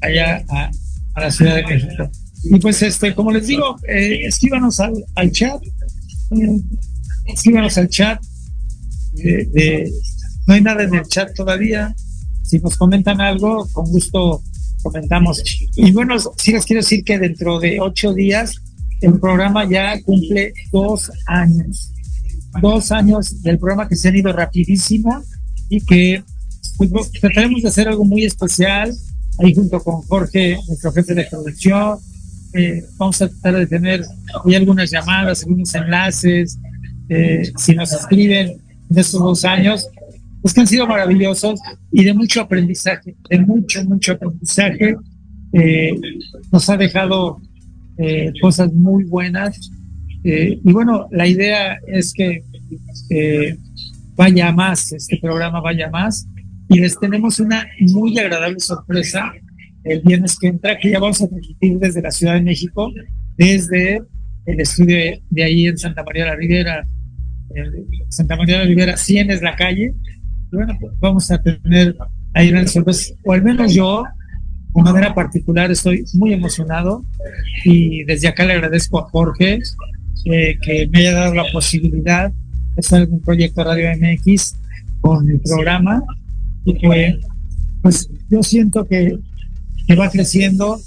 allá a, a la Ciudad de México. Y pues, este, como les digo, eh, escríbanos al, chat, eh, escríbanos al chat. de- de- no hay nada en el chat todavía. Si nos comentan algo, con gusto comentamos. Y bueno, sí les quiero decir que dentro de ocho días el programa ya cumple dos años dos años del programa que se han ido rapidísimo y que pues, bo- trataremos de hacer algo muy especial ahí junto con Jorge, nuestro jefe de producción. Eh, vamos a tratar de tener hoy algunas llamadas, algunos enlaces. eh, si nos escriben en estos dos años, pues que han sido maravillosos y de mucho aprendizaje, de mucho, mucho aprendizaje. Eh, nos ha dejado eh, cosas muy buenas eh, y bueno, la idea es que vaya más, este programa vaya más. Y les tenemos una muy agradable sorpresa el viernes que entra, que ya vamos a transmitir desde la Ciudad de México, desde el estudio de, de ahí en Santa María la Ribera, eh, Santa María la Ribera 100 es la calle. Bueno, pues vamos a tener ahí una sorpresa, o al menos yo, de manera particular, estoy muy emocionado y desde acá le agradezco a Jorge eh, que me haya dado la posibilidad de estar en un proyecto Radio MX con el programa y que pues yo siento que, que va creciendo,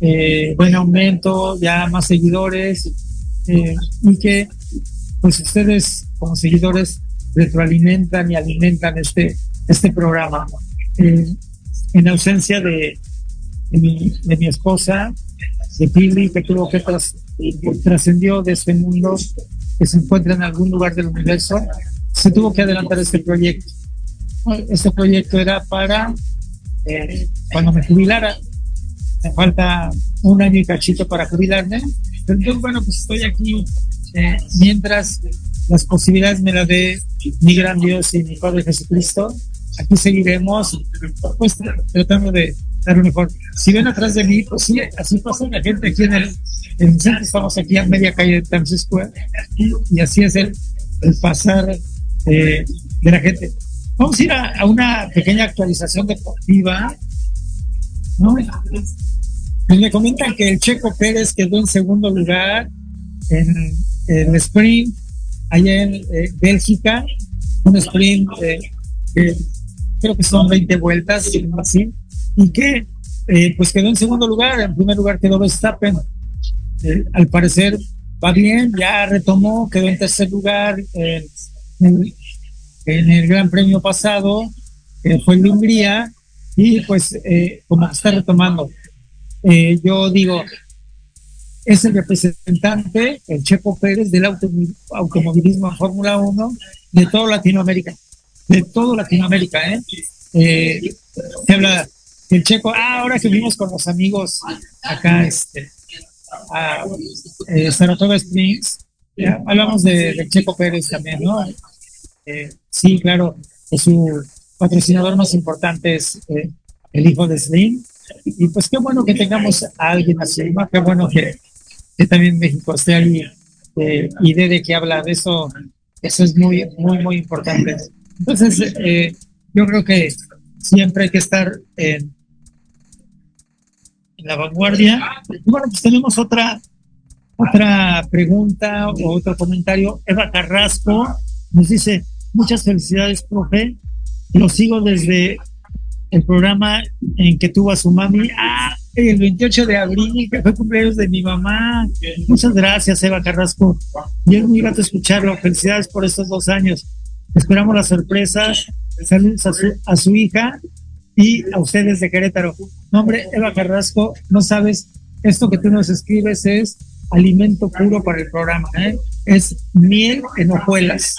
eh, buen aumento, ya más seguidores eh, y que pues ustedes como seguidores retroalimentan y alimentan este, este programa. Eh, en ausencia de, de, mi, de mi esposa, de Pili, que tuvo que tras, trascendió de este mundo, que se encuentra en algún lugar del universo, se tuvo que adelantar este proyecto. Este proyecto era para eh, cuando me jubilara. Me falta un año y cachito para jubilarme. Entonces, bueno, pues estoy aquí eh, mientras las posibilidades me las dé mi gran Dios y mi Padre Jesucristo. Aquí seguiremos, pues tratando de dar lo mejor. Si ven atrás de mí, pues sí, así pasa la gente aquí en el, en el. Estamos aquí a media calle de Times Square y, así es el, el pasar eh, de la gente. Vamos a ir a, una pequeña actualización deportiva. me comentan que el Checo Pérez quedó en segundo lugar en, el sprint allá en eh, Bélgica, un sprint eh, que creo que son 20 vueltas, así, y que eh, pues quedó en segundo lugar, en primer lugar quedó Verstappen, al parecer va bien, ya retomó, quedó en tercer lugar en, en el Gran Premio pasado, que fue en Hungría, y pues eh, como está retomando. Eh, yo digo, es el representante, el Checo Pérez, del automovilismo Fórmula 1 de toda Latinoamérica, de todo Latinoamérica. ¿eh? eh se habla el Checo, ah, ahora que vimos con los amigos acá, este, a eh, Saratoga Springs, hablamos de, Checo Pérez también, ¿no? Eh, sí, claro, su patrocinador más importante es eh, el hijo de Slim. Y pues qué bueno que tengamos a alguien así, ¿no? Qué bueno que, también México esté ahí eh, y habla de eso. Eso es muy, muy, muy importante. Entonces, yo creo que siempre hay que estar en, en la vanguardia. Y bueno, pues tenemos otra, otra pregunta o otro comentario. Eva Carrasco nos dice, Muchas felicidades, profe. Lo sigo desde el programa en que tuvo a su mami. Ah, el 28 de abril, que fue cumpleaños de mi mamá. Muchas gracias, Eva Carrasco. Y es muy grato escucharlo. Felicidades por estos dos años. Esperamos la sorpresa. Saludos a su, hija y a ustedes de Querétaro. Nombre, Eva Carrasco, no sabes, esto que tú nos escribes es alimento puro para el programa. ¿eh? Es miel en hojuelas.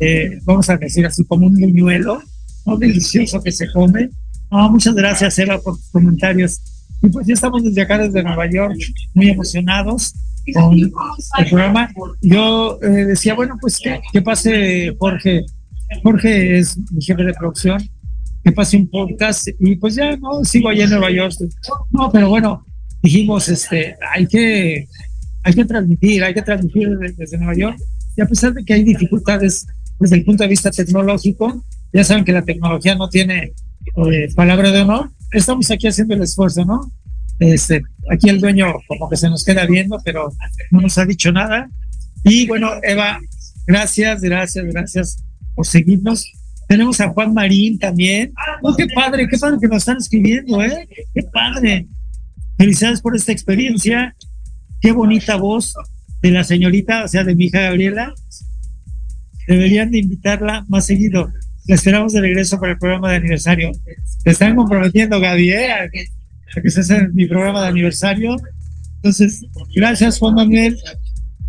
Eh, vamos a decir así, como un buñuelo, ¿no? delicioso que se come. muchas gracias, Eva, por tus comentarios. Y pues ya estamos desde acá, desde Nueva York, muy emocionados con el programa. Yo eh, decía, bueno, pues que, pase Jorge. Jorge es mi jefe de producción, que pase un podcast y pues ya no sigo allá en Nueva York. No, pero bueno, dijimos, este, hay que, hay que transmitir, hay que transmitir desde, desde Nueva York. Y a pesar de que hay dificultades desde el punto de vista tecnológico. Ya saben que la tecnología no tiene eh, palabra de honor. Estamos aquí haciendo el esfuerzo, ¿no? Este, aquí el dueño como que se nos queda viendo, pero no nos ha dicho nada. Y bueno, Eva, gracias, gracias, gracias por seguirnos. Tenemos a Juan Marín también. Oh, qué padre, qué padre que nos están escribiendo, ¿eh? Qué padre. Felicidades por esta experiencia. Qué bonita voz de la señorita, o sea, de mi hija Gabriela. Deberían de invitarla más seguido. La esperamos de regreso para el programa de aniversario. Te están comprometiendo, Gaby, a, que, se hace mi programa de aniversario. Entonces, gracias, Juan Manuel.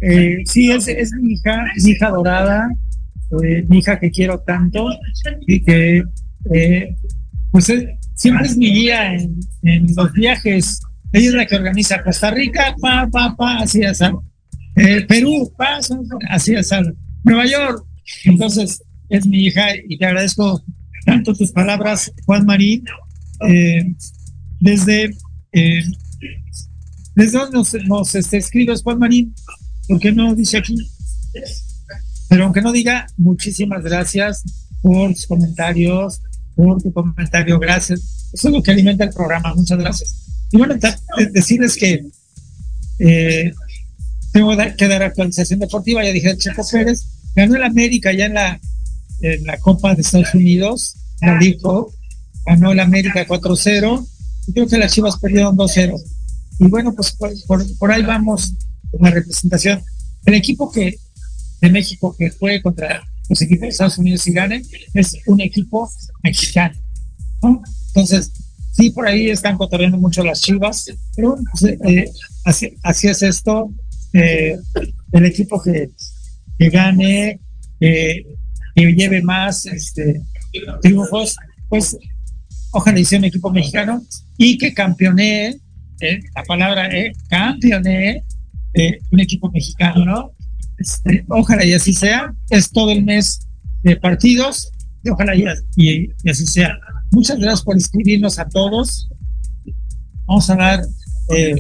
Eh, sí, es, es mi hija, mi hija dorada, eh, mi hija que quiero tanto y que, eh, pues, siempre es mi guía en, en, los viajes. Ella es la que organiza Costa Rica, pa, pa, pa, así es. Perú, pa, así es. Nueva York, entonces, es mi hija y te agradezco tanto tus palabras, Juan Marín. Eh, desde, eh, ¿desde dónde nos, nos este, escribes, Juan Marín? ¿Por qué no dice aquí? Pero aunque no diga, muchísimas gracias por tus comentarios, por tu comentario, gracias. Eso es lo que alimenta el programa, muchas gracias. Y bueno, decirles que eh, tengo que dar actualización deportiva, ya dije Checo Pérez, Ganó el América ya en la, en la Copa de Estados Unidos, la dijo, ganó el América 4-0, y creo que las Chivas perdieron 2-0. Y bueno, pues por, ahí vamos con la representación. El equipo que de México que fue contra los equipos de Estados Unidos y gane es un equipo mexicano. Entonces, sí, por ahí están cotorreando mucho las chivas, pero pues, eh, así, así, es esto. Eh, el equipo que, que gane, lleve más, este, triunfos, pues ojalá hice un equipo mexicano y que campeonee, eh, la palabra eh, campeonee eh, un equipo mexicano, ¿no? Este, ojalá y así sea. Es todo el mes de partidos y ojalá y, así sea. Muchas gracias por escribirnos a todos. Vamos a dar eh,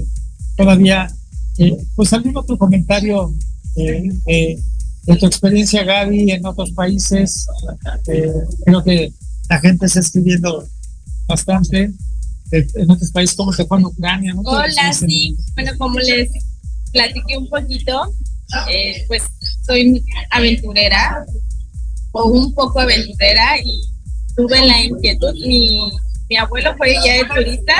todavía, pues algún otro comentario de tu experiencia, Gaby, en otros países. Eh, creo que la gente está escribiendo bastante. Eh, En otros países, ¿cómo te fue en Ucrania? ¿no? Hola, sí. Bueno, como les platiqué un poquito, eh, pues soy aventurera o un poco aventurera y tuve la inquietud. Mi, mi abuelo fue ya de turista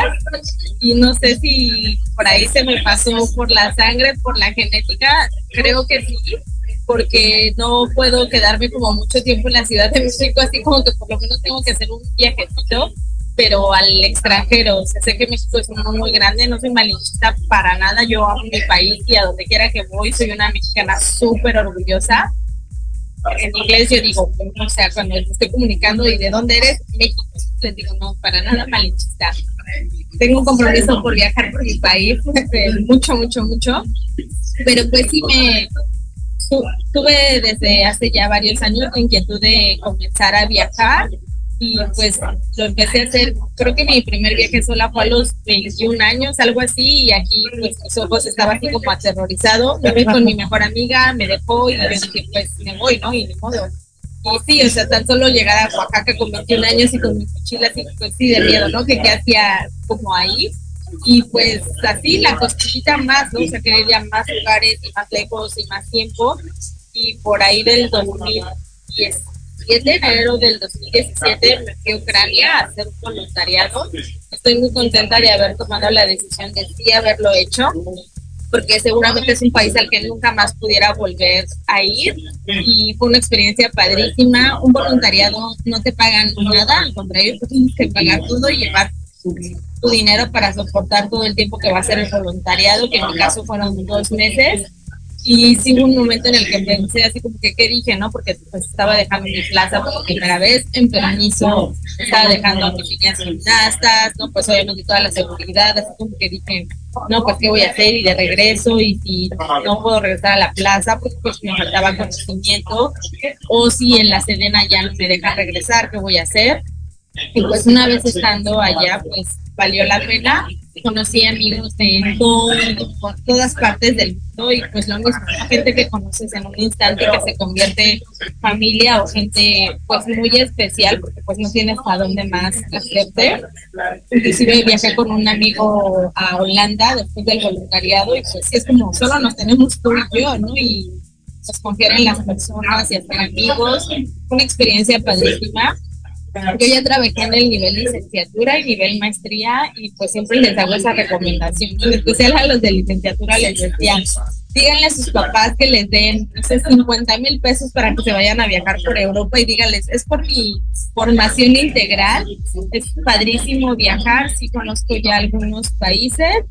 y no sé si por ahí se me pasó por la sangre, por la genética. Creo que sí, porque no puedo quedarme como mucho tiempo en la Ciudad de México, así como que por lo menos tengo que hacer un viajecito pero al extranjero. O sea, sé que México es un mundo muy grande, no soy malinchista para nada. Yo amo mi país y a donde quiera que voy soy una mexicana súper orgullosa. En inglés yo digo, o sea, cuando estoy comunicando y de dónde eres, México. Les digo, no, para nada malinchista. Tengo un compromiso por viajar por mi país, mucho, mucho, mucho. Pero pues sí me, tuve desde hace ya varios años la inquietud de comenzar a viajar y pues lo empecé a hacer, creo que mi primer viaje sola fue a los 21 años, algo así, y aquí pues mis ojos estaba así como aterrorizado, me fui con mi mejor amiga, me dejó y yo dije pues me voy, ¿no? Y ni modo. Y sí, o sea, tan solo llegar a Oaxaca con 21 años y con mi mochila así, pues sí, de miedo, ¿no? Que qué hacía como ahí. Y pues así, la cosquillita más, ¿no? O sea, querer ir a más lugares y más lejos y más tiempo. Y por ahí del 2017, en enero del 2017, me fui a Ucrania a hacer un voluntariado. Estoy muy contenta de haber tomado la decisión de sí haberlo hecho, porque seguramente es un país al que nunca más pudiera volver a ir. Y fue una experiencia padrísima. Un voluntariado no te pagan nada, al contrario, tú tienes que pagar todo y llevar tu dinero para soportar todo el tiempo que va a ser el voluntariado, que en mi caso fueron dos meses. Y sí hubo un momento en el que pensé así como que, ¿qué dije, no? Porque pues estaba dejando mi plaza por primera vez en permiso, estaba dejando a mis niñas gimnastas, ¿no? Pues obviamente toda la seguridad, así como que dije, no, pues ¿qué voy a hacer? Y de regreso, y si no puedo regresar a la plaza, pues, pues me faltaba conocimiento, o si en la Sedena ya no me dejan regresar, ¿qué voy a hacer? Y pues una vez estando allá, pues valió la pena. Conocí amigos de todo, todas partes del mundo y pues lo mismo, gente que conoces en un instante que se convierte en familia o gente pues muy especial porque pues no tienes a dónde más hacerte. Inclusive viajé con un amigo a Holanda después del voluntariado y pues es como solo nos tenemos tú y yo, ¿no? Y pues confiar en las personas y hacer amigos. Una experiencia padrísima. Yo ya trabajé en el nivel licenciatura y nivel maestría y pues siempre les hago esa recomendación, en especial a los de licenciatura les decía, díganle a sus papás que les den, no sé, 50 mil pesos para que se vayan a viajar por Europa y díganles, es por mi formación integral, es padrísimo viajar, sí conozco ya algunos países,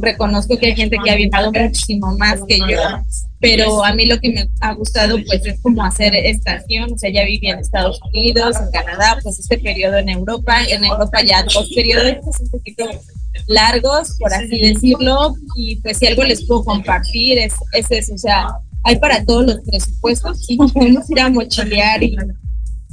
reconozco que hay gente que ha viajado muchísimo más que yo, pero a mí lo que me ha gustado pues es como hacer estación, o sea, ya viví en Estados Unidos, en Canadá, pues este periodo en Europa, en Europa ya dos periodos pues, un poquito largos, por así decirlo, y pues si algo les puedo compartir es, es eso, o sea, hay para todos los presupuestos y podemos ir a mochilear y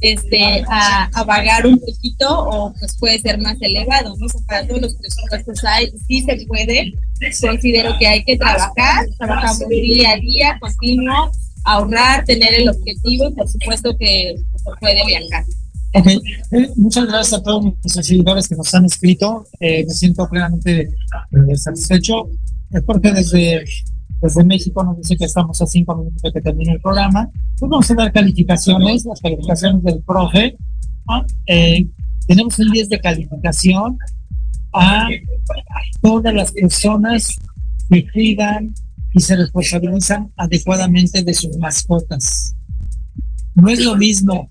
este a, a vagar un poquito o pues puede ser más elevado, ¿no? O sea, para todos los presupuestos hay, sí se puede, considero que hay que trabajar, trabajamos día a día, continuo, ahorrar, tener el objetivo y por supuesto que se puede viajar. Ok, eh, muchas gracias a todos nuestros seguidores que nos han escrito. Eh, me siento plenamente eh, satisfecho. Es porque desde, desde México nos dice que estamos a cinco minutos de que termine el programa. Pues vamos a dar calificaciones, las calificaciones del profe. ¿no? Eh, tenemos un 10 de calificación a todas las personas que cuidan y se responsabilizan adecuadamente de sus mascotas. No es lo mismo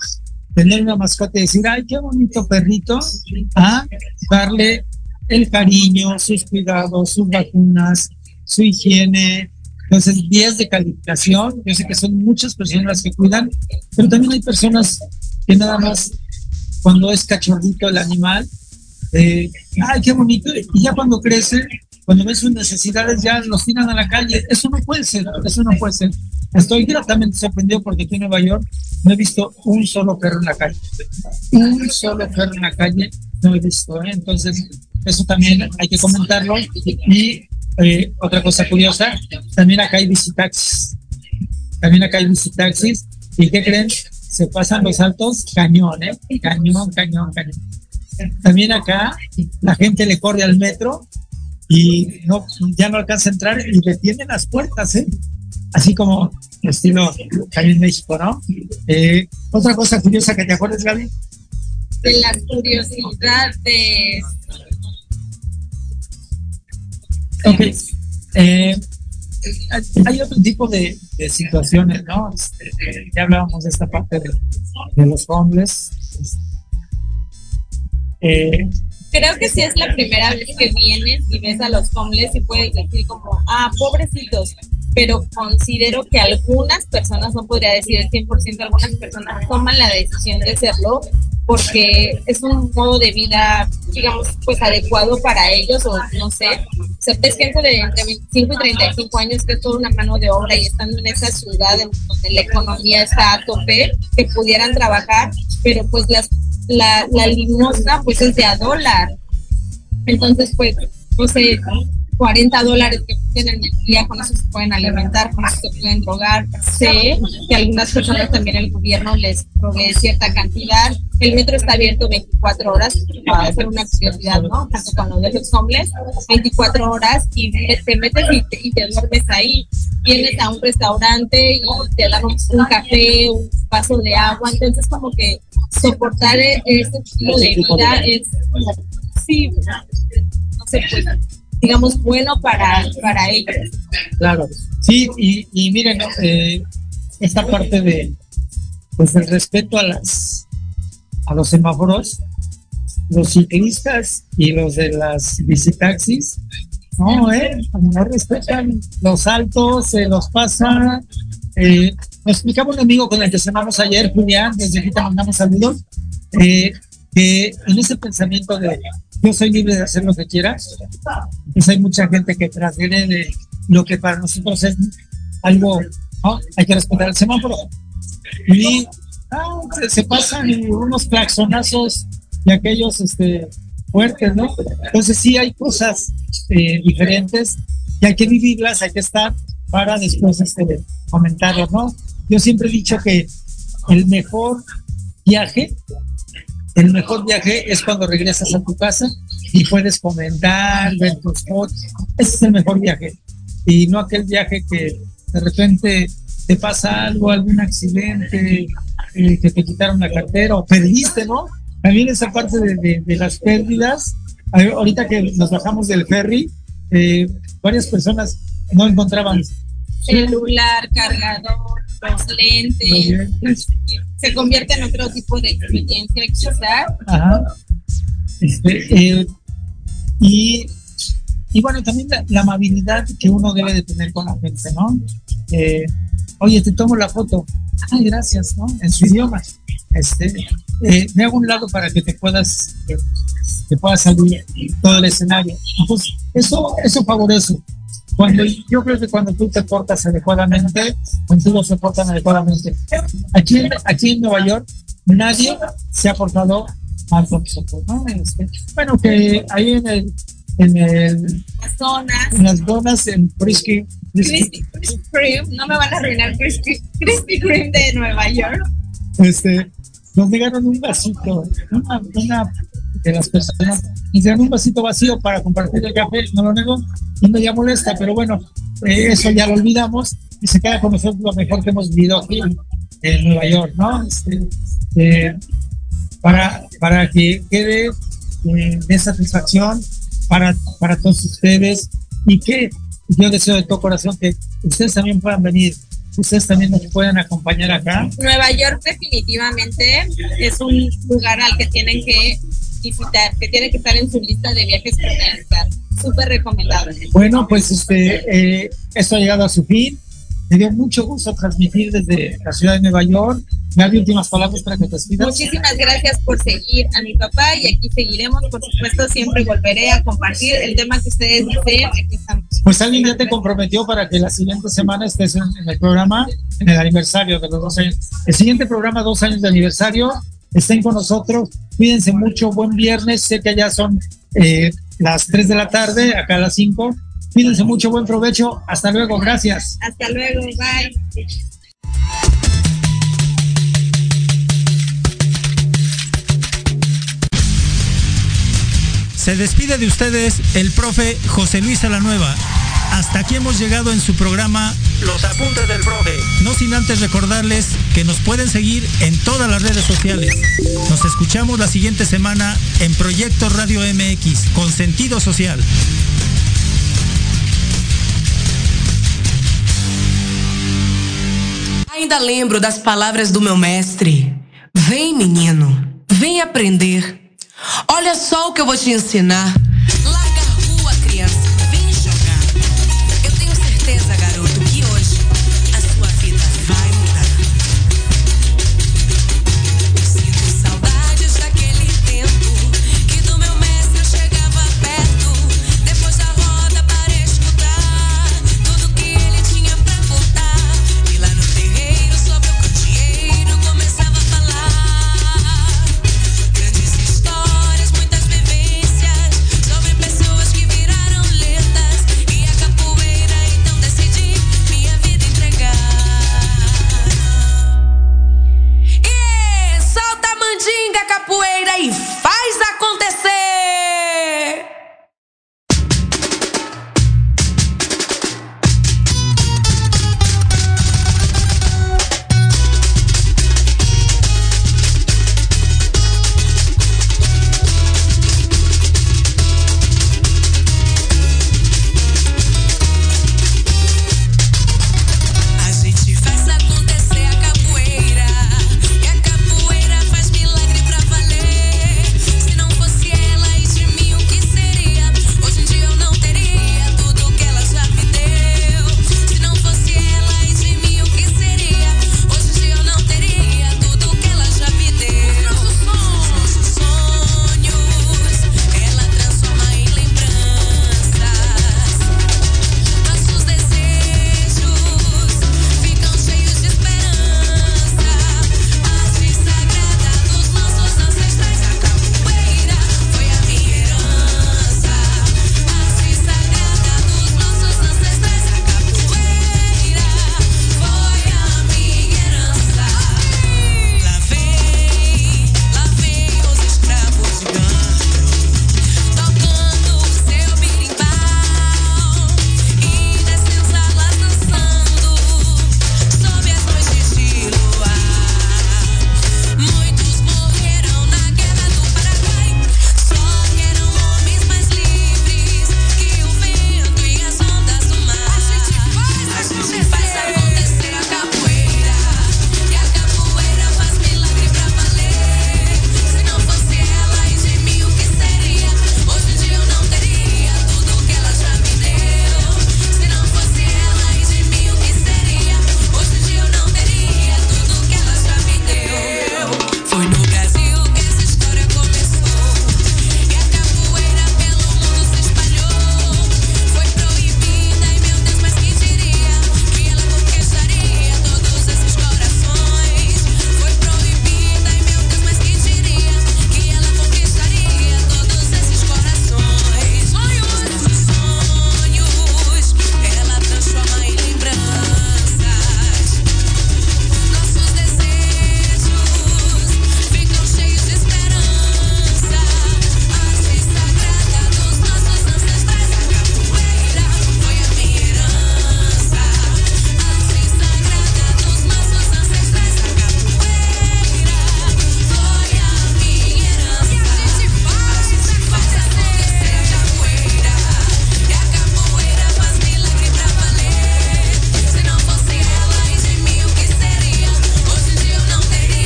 tener una mascota y decir, ay, qué bonito perrito, a darle el cariño, sus cuidados, sus vacunas, su higiene. Entonces, 10 de calificación. Yo sé que son muchas personas las que cuidan, pero también hay personas que nada más cuando es cachorrito el animal, eh, ay, qué bonito, y ya cuando crece, cuando ven sus necesidades, ya los tiran a la calle. Eso no puede ser, eso no puede ser. Estoy gratamente sorprendido porque aquí en Nueva York no he visto un solo perro en la calle. Un solo perro en la calle no he visto. ¿eh? Entonces, eso también hay que comentarlo. Y eh, otra cosa curiosa, también acá hay visitaxis. También acá hay visitaxis. ¿Y qué creen? Se pasan los altos cañón, ¿eh? Cañón, cañón, cañón. También acá la gente le corre al metro y no, ya no alcanza a entrar y detienen las puertas, ¿eh? Así como estilo también México, ¿no? Eh, otra cosa curiosa que te acuerdas, Gaby. De las curiosidades. Ok. Eh, hay otro tipo de, de situaciones, ¿no? Este, eh, ya hablábamos de esta parte de, de los hombres. Eh, Creo que si es la primera vez que vienes y ves a los homeless y puedes decir como, ah, pobrecitos, pero considero que algunas personas, no podría decir el 100%, algunas personas toman la decisión de hacerlo porque es un modo de vida, digamos, pues adecuado para ellos o no sé. O sea, es gente de entre 25 y 35 años que es toda una mano de obra y estando en esa ciudad donde la economía está a tope, que pudieran trabajar, pero pues las la, la limosna pues es de a dólar. Entonces, pues, no sé, 40 dólares que tienen el día, con eso se pueden alimentar, con eso se pueden drogar. Sé que algunas personas también el gobierno les provee cierta cantidad. El metro está abierto 24 horas para hacer una curiosidad, ¿no? Tanto cuando ves los hombres, 24 horas y te metes y te, y te duermes ahí. Vienes a un restaurante y te dan un, un café, un vaso de agua. Entonces, como que soportar este estilo de vida es sí, no sé, pues, digamos, bueno para, para ellos. Claro, sí, y, y miren, eh, esta parte de, pues, el respeto a las, a los semáforos, los ciclistas y los de las bicitaxis, no, eh, no respetan los altos, se los pasan, eh, nos explicaba un amigo con el que cenamos ayer, Julián, desde aquí te mandamos saludos, eh, que en ese pensamiento de yo soy libre de hacer lo que quiera, pues hay mucha gente que transgrede lo que para nosotros es algo. Hay que respetar el semáforo. Y se, pasan unos claxonazos y aquellos este, fuertes, ¿no? Entonces sí hay cosas eh, diferentes y hay que vivirlas, hay que estar para después este, ¿no? Yo siempre he dicho que el mejor viaje, el mejor viaje es cuando regresas a tu casa y puedes comentar, ver tus fotos. Ese es el mejor viaje. Y no aquel viaje que de repente te pasa algo, algún accidente, eh, que te quitaron la cartera o perdiste, ¿no? También esa parte de, las pérdidas. Ahorita que nos bajamos del ferry, eh, varias personas no encontraban Celular, cargador, los lentes, se convierte en otro tipo de experiencia quizás. Ajá. Este, eh, y, y bueno, también la, la amabilidad que uno debe de tener con la gente, ¿no? Eh, Oye, te tomo la foto. Ay, gracias, ¿no? En su idioma. Este, eh, me hago un lado para que te puedas, eh, te pueda salir todo el escenario. Eso, eso favorece. Cuando, yo creo que cuando tú te portas adecuadamente, contigo se portan adecuadamente. Aquí, en- aquí en Nueva York, nadie se ha portado mal con nosotros, ¿no? Este, bueno, que ahí en el, en el, Las zonas. en las donas, en Frisky, Krispy Krispy Kreme, no me van a arruinar Krispy Krispy Kreme de Nueva York. este, nos negaron un vasito, una, una de las personas, nos dieron un vasito vacío para compartir el café, no lo negó, y me ya molesta, pero bueno, eh, eso ya lo olvidamos y se queda con nosotros lo mejor que hemos vivido aquí en Nueva York, ¿no? Este, eh, para, para que quede eh, de satisfacción para, para todos ustedes y que yo deseo de todo corazón que ustedes también puedan venir, ustedes también nos puedan acompañar acá. Nueva York definitivamente es un lugar al que tienen que visitar, que tiene que estar en su lista de viajes para realizar. Súper recomendable. Bueno, pues este, eh, esto ha llegado a su fin. Me dio mucho gusto transmitir desde la ciudad de Nueva York. Gaby, últimas palabras para que te despidas. Muchísimas gracias por seguir a mi papá y aquí seguiremos. Por supuesto, siempre volveré a compartir el tema que ustedes deseen. Aquí estamos. Pues alguien ya te comprometió para que la siguiente semana estés en, en el programa, en el aniversario de los dos años. El siguiente programa, dos años de aniversario, estén con nosotros. Cuídense mucho. Buen viernes. Sé que allá son eh, las 3 de la tarde, acá a las 5. Cuídense mucho. Buen provecho. Hasta luego. Gracias. Hasta luego. Bye. Se despide de ustedes el profe José Luis Salanueva. Hasta aquí hemos llegado en su programa Los Apuntes del Profe. No sin antes recordarles que nos pueden seguir en todas las redes sociales. Nos escuchamos la siguiente semana en Proyecto Radio MX con sentido social. Ainda lembro das palavras do meu mestre. Vem, menino, vem aprender. Olha só o que eu vou te ensinar.